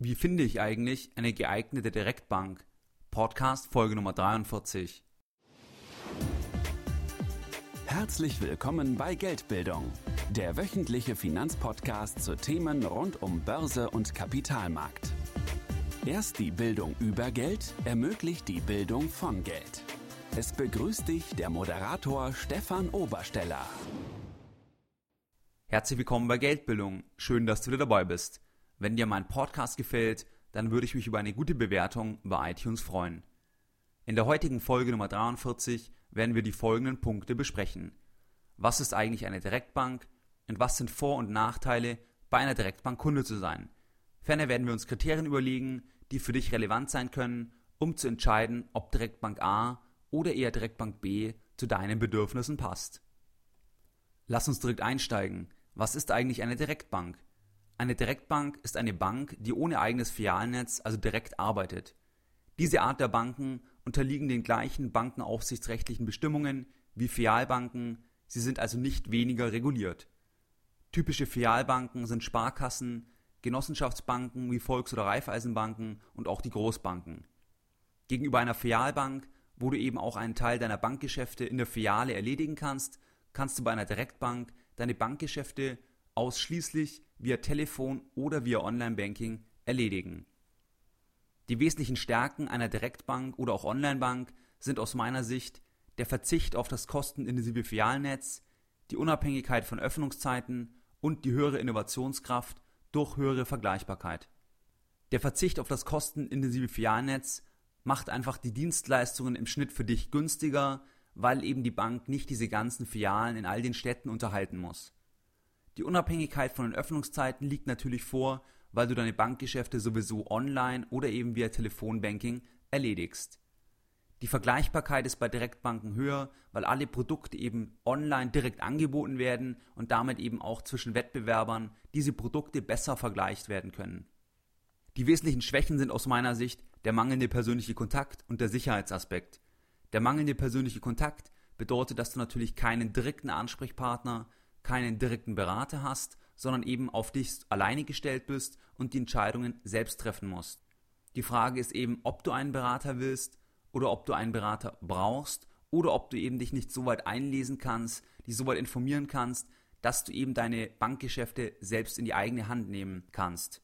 Wie finde ich eigentlich eine geeignete Direktbank? Podcast Folge Nummer 43. Herzlich willkommen bei Geldbildung, der wöchentliche Finanzpodcast zu Themen rund um Börse und Kapitalmarkt. Erst die Bildung über Geld ermöglicht die Bildung von Geld. Es begrüßt dich der Moderator Stefan Obersteller. Herzlich willkommen bei Geldbildung. Schön, dass du wieder dabei bist. Wenn dir mein Podcast gefällt, dann würde ich mich über eine gute Bewertung bei iTunes freuen. In der heutigen Folge Nummer 43 werden wir die folgenden Punkte besprechen. Was ist eigentlich eine Direktbank und was sind Vor- und Nachteile, bei einer Direktbank Kunde zu sein? Ferner werden wir uns Kriterien überlegen, die für dich relevant sein können, um zu entscheiden, ob Direktbank A oder eher Direktbank B zu deinen Bedürfnissen passt. Lass uns direkt einsteigen. Was ist eigentlich eine Direktbank? Eine Direktbank ist eine Bank, die ohne eigenes Filialnetz, also direkt arbeitet. Diese Art der Banken unterliegen den gleichen bankenaufsichtsrechtlichen Bestimmungen wie Filialbanken, sie sind also nicht weniger reguliert. Typische Filialbanken sind Sparkassen, Genossenschaftsbanken wie Volks- oder Raiffeisenbanken und auch die Großbanken. Gegenüber einer Filialbank, wo du eben auch einen Teil deiner Bankgeschäfte in der Filiale erledigen kannst, kannst du bei einer Direktbank deine Bankgeschäfte ausschließlich via Telefon oder via Online-Banking erledigen. Die wesentlichen Stärken einer Direktbank oder auch Onlinebank sind aus meiner Sicht der Verzicht auf das kostenintensive Filialnetz, die Unabhängigkeit von Öffnungszeiten und die höhere Innovationskraft durch höhere Vergleichbarkeit. Der Verzicht auf das kostenintensive Filialnetz macht einfach die Dienstleistungen im Schnitt für dich günstiger, weil eben die Bank nicht diese ganzen Filialen in all den Städten unterhalten muss. Die Unabhängigkeit von den Öffnungszeiten liegt natürlich vor, weil du deine Bankgeschäfte sowieso online oder eben via Telefonbanking erledigst. Die Vergleichbarkeit ist bei Direktbanken höher, weil alle Produkte eben online direkt angeboten werden und damit eben auch zwischen Wettbewerbern diese Produkte besser vergleicht werden können. Die wesentlichen Schwächen sind aus meiner Sicht der mangelnde persönliche Kontakt und der Sicherheitsaspekt. Der mangelnde persönliche Kontakt bedeutet, dass du natürlich keinen direkten Ansprechpartner keinen direkten Berater hast, sondern eben auf dich alleine gestellt bist und die Entscheidungen selbst treffen musst. Die Frage ist eben, ob du einen Berater willst oder ob du einen Berater brauchst oder ob du eben dich nicht so weit einlesen kannst, dich so weit informieren kannst, dass du eben deine Bankgeschäfte selbst in die eigene Hand nehmen kannst.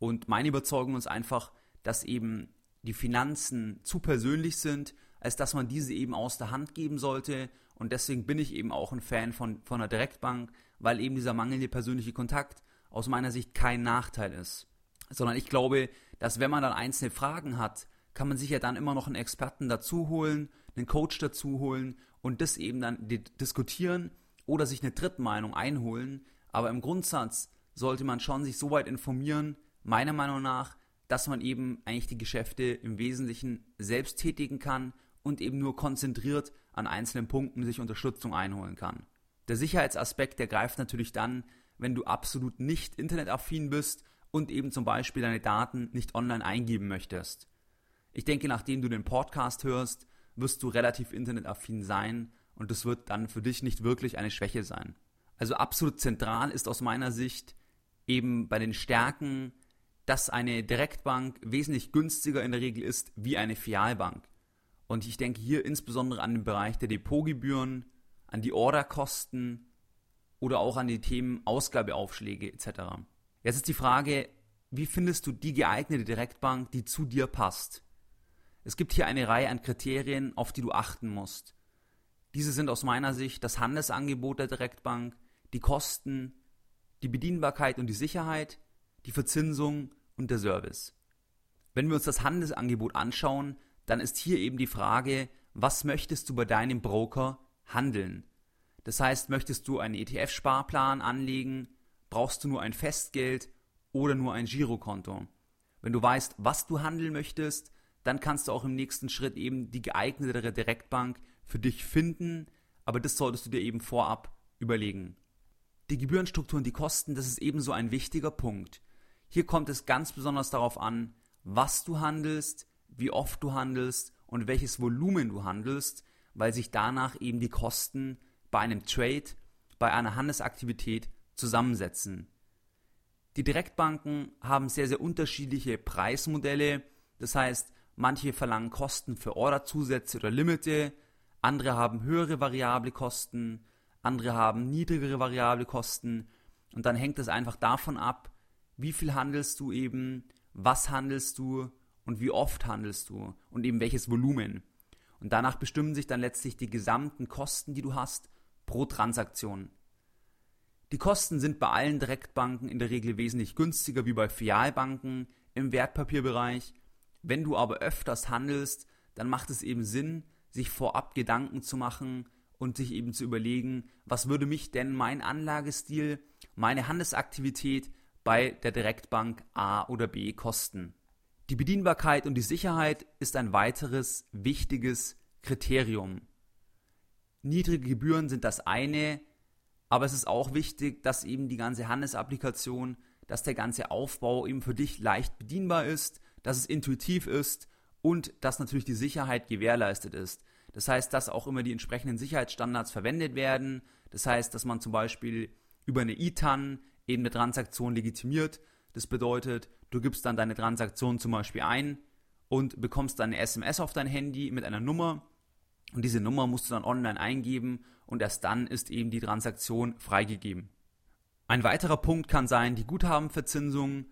Und meine Überzeugung ist einfach, dass eben die Finanzen zu persönlich sind, als dass man diese eben aus der Hand geben sollte. Und deswegen bin ich eben auch ein Fan von, von einer Direktbank, weil eben dieser mangelnde persönliche Kontakt aus meiner Sicht kein Nachteil ist. Sondern ich glaube, dass wenn man dann einzelne Fragen hat, kann man sich ja dann immer noch einen Experten dazu holen, einen Coach dazu holen und das eben dann diskutieren oder sich eine Drittmeinung einholen. Aber im Grundsatz sollte man schon sich so weit informieren, meiner Meinung nach, dass man eben eigentlich die Geschäfte im Wesentlichen selbst tätigen kann und eben nur konzentriert an einzelnen Punkten sich Unterstützung einholen kann. Der Sicherheitsaspekt, der greift natürlich dann, wenn du absolut nicht internetaffin bist und eben zum Beispiel deine Daten nicht online eingeben möchtest. Ich denke, nachdem du den Podcast hörst, wirst du relativ internetaffin sein und das wird dann für dich nicht wirklich eine Schwäche sein. Also absolut zentral ist aus meiner Sicht eben bei den Stärken, dass eine Direktbank wesentlich günstiger in der Regel ist wie eine Filialbank. Und ich denke hier insbesondere an den Bereich der Depotgebühren, an die Orderkosten oder auch an die Themen Ausgabeaufschläge etc. Jetzt ist die Frage, wie findest du die geeignete Direktbank, die zu dir passt? Es gibt hier eine Reihe an Kriterien, auf die du achten musst. Diese sind aus meiner Sicht das Handelsangebot der Direktbank, die Kosten, die Bedienbarkeit und die Sicherheit, die Verzinsung und der Service. Wenn wir uns das Handelsangebot anschauen, dann ist hier eben die Frage, was möchtest du bei deinem Broker handeln? Das heißt, möchtest du einen ETF-Sparplan anlegen? Brauchst du nur ein Festgeld oder nur ein Girokonto? Wenn du weißt, was du handeln möchtest, dann kannst du auch im nächsten Schritt eben die geeignetere Direktbank für dich finden, aber das solltest du dir eben vorab überlegen. Die Gebührenstruktur und die Kosten, das ist ebenso ein wichtiger Punkt. Hier kommt es ganz besonders darauf an, was du handelst, wie oft du handelst und welches Volumen du handelst, weil sich danach eben die Kosten bei einem Trade, bei einer Handelsaktivität zusammensetzen. Die Direktbanken haben sehr, sehr unterschiedliche Preismodelle. Das heißt, manche verlangen Kosten für Orderzusätze oder Limite, andere haben höhere variable Kosten, andere haben niedrigere variable Kosten. Und dann hängt es einfach davon ab, wie viel handelst du eben, was handelst du und wie oft handelst du und eben welches Volumen. Und danach bestimmen sich dann letztlich die gesamten Kosten, die du hast pro Transaktion. Die Kosten sind bei allen Direktbanken in der Regel wesentlich günstiger wie bei Filialbanken im Wertpapierbereich. Wenn du aber öfters handelst, dann macht es eben Sinn, sich vorab Gedanken zu machen und sich eben zu überlegen, was würde mich denn mein Anlagestil, meine Handelsaktivität bei der Direktbank A oder B kosten. Die Bedienbarkeit und die Sicherheit ist ein weiteres wichtiges Kriterium. Niedrige Gebühren sind das eine, aber es ist auch wichtig, dass eben die ganze Handelsapplikation, dass der ganze Aufbau eben für dich leicht bedienbar ist, dass es intuitiv ist und dass natürlich die Sicherheit gewährleistet ist. Das heißt, dass auch immer die entsprechenden Sicherheitsstandards verwendet werden. Das heißt, dass man zum Beispiel über eine ITAN eben eine Transaktion legitimiert. Das bedeutet, du gibst dann deine Transaktion zum Beispiel ein und bekommst dann eine SMS auf dein Handy mit einer Nummer und diese Nummer musst du dann online eingeben und erst dann ist eben die Transaktion freigegeben. Ein weiterer Punkt kann sein die Guthabenverzinsung.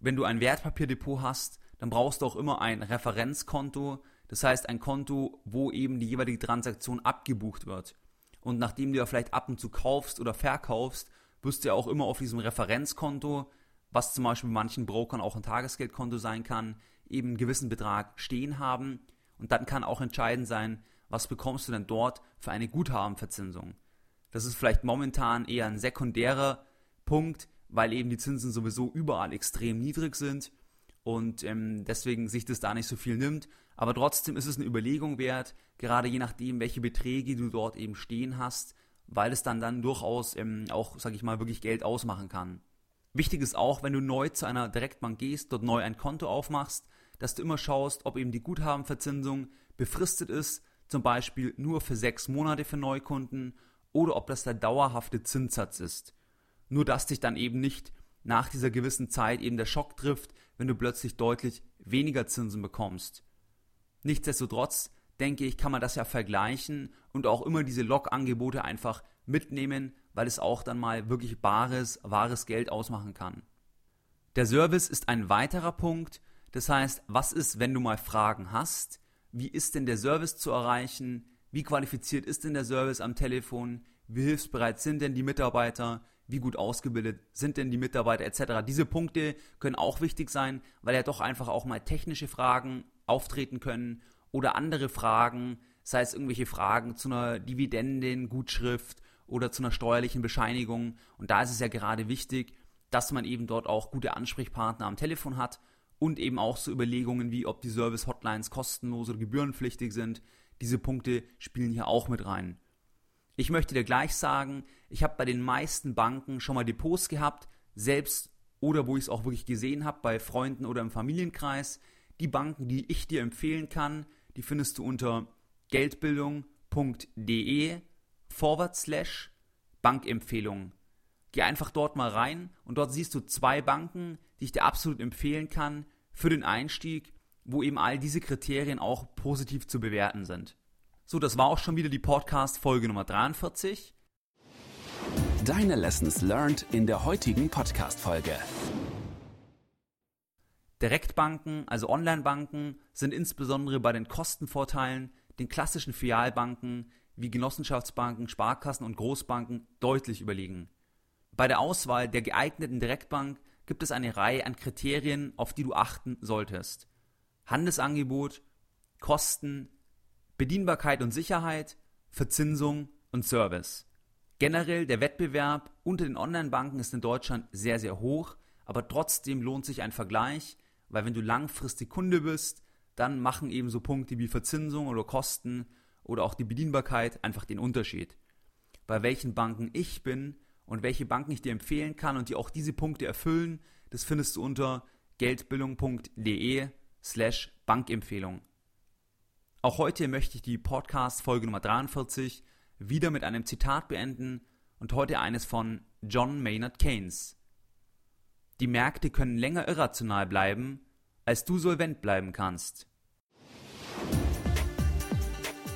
Wenn du ein Wertpapierdepot hast, dann brauchst du auch immer ein Referenzkonto, das heißt ein Konto, wo eben die jeweilige Transaktion abgebucht wird. Und nachdem du ja vielleicht ab und zu kaufst oder verkaufst, wirst du ja auch immer auf diesem Referenzkonto, was zum Beispiel bei manchen Brokern auch ein Tagesgeldkonto sein kann, eben einen gewissen Betrag stehen haben. Und dann kann auch entscheidend sein, was bekommst du denn dort für eine Guthabenverzinsung. Das ist vielleicht momentan eher ein sekundärer Punkt, weil eben die Zinsen sowieso überall extrem niedrig sind und ähm, deswegen sich das da nicht so viel nimmt. Aber trotzdem ist es eine Überlegung wert, gerade je nachdem, welche Beträge du dort eben stehen hast, weil es dann dann durchaus ähm, auch, sag ich mal, wirklich Geld ausmachen kann. Wichtig ist auch, wenn du neu zu einer Direktbank gehst, dort neu ein Konto aufmachst, dass du immer schaust, ob eben die Guthabenverzinsung befristet ist, zum Beispiel nur für sechs Monate für Neukunden, oder ob das der dauerhafte Zinssatz ist. Nur dass dich dann eben nicht nach dieser gewissen Zeit eben der Schock trifft, wenn du plötzlich deutlich weniger Zinsen bekommst. Nichtsdestotrotz denke ich, kann man das ja vergleichen und auch immer diese Log-Angebote einfach mitnehmen, weil es auch dann mal wirklich bares, wahres Geld ausmachen kann. Der Service ist ein weiterer Punkt. Das heißt, was ist, wenn du mal Fragen hast? Wie ist denn der Service zu erreichen? Wie qualifiziert ist denn der Service am Telefon? Wie hilfsbereit sind denn die Mitarbeiter? Wie gut ausgebildet sind denn die Mitarbeiter etc. Diese Punkte können auch wichtig sein, weil ja doch einfach auch mal technische Fragen auftreten können oder andere Fragen, sei es irgendwelche Fragen zu einer Dividendengutschrift oder zu einer steuerlichen Bescheinigung. Und da ist es ja gerade wichtig, dass man eben dort auch gute Ansprechpartner am Telefon hat und eben auch so Überlegungen wie, ob die Service-Hotlines kostenlos oder gebührenpflichtig sind. Diese Punkte spielen hier auch mit rein. Ich möchte dir gleich sagen, ich habe bei den meisten Banken schon mal Depots gehabt, selbst oder wo ich es auch wirklich gesehen habe, bei Freunden oder im Familienkreis. Die Banken, die ich dir empfehlen kann, die findest du unter geldbildung.de forward slash Bankempfehlung. Geh einfach dort mal rein und dort siehst du zwei Banken, die ich dir absolut empfehlen kann für den Einstieg, wo eben all diese Kriterien auch positiv zu bewerten sind. So, das war auch schon wieder die Podcast Folge Nummer 43. Deine Lessons learned in der heutigen Podcast Folge. Direktbanken, also Onlinebanken, sind insbesondere bei den Kostenvorteilen den klassischen Filialbanken wie Genossenschaftsbanken, Sparkassen und Großbanken deutlich überlegen. Bei der Auswahl der geeigneten Direktbank gibt es eine Reihe an Kriterien, auf die du achten solltest. Handelsangebot, Kosten, Bedienbarkeit und Sicherheit, Verzinsung und Service. Generell der Wettbewerb unter den Online-Banken ist in Deutschland sehr, sehr hoch, aber trotzdem lohnt sich ein Vergleich, weil wenn du langfristig Kunde bist, dann machen eben so Punkte wie Verzinsung oder Kosten oder auch die Bedienbarkeit einfach den Unterschied. Bei welchen Banken ich bin und welche Banken ich dir empfehlen kann und die auch diese Punkte erfüllen, das findest du unter geldbildung.de slash Bankempfehlung. Auch heute möchte ich die Podcast-Folge Nummer 43 wieder mit einem Zitat beenden und heute eines von John Maynard Keynes. Die Märkte können länger irrational bleiben, als du solvent bleiben kannst.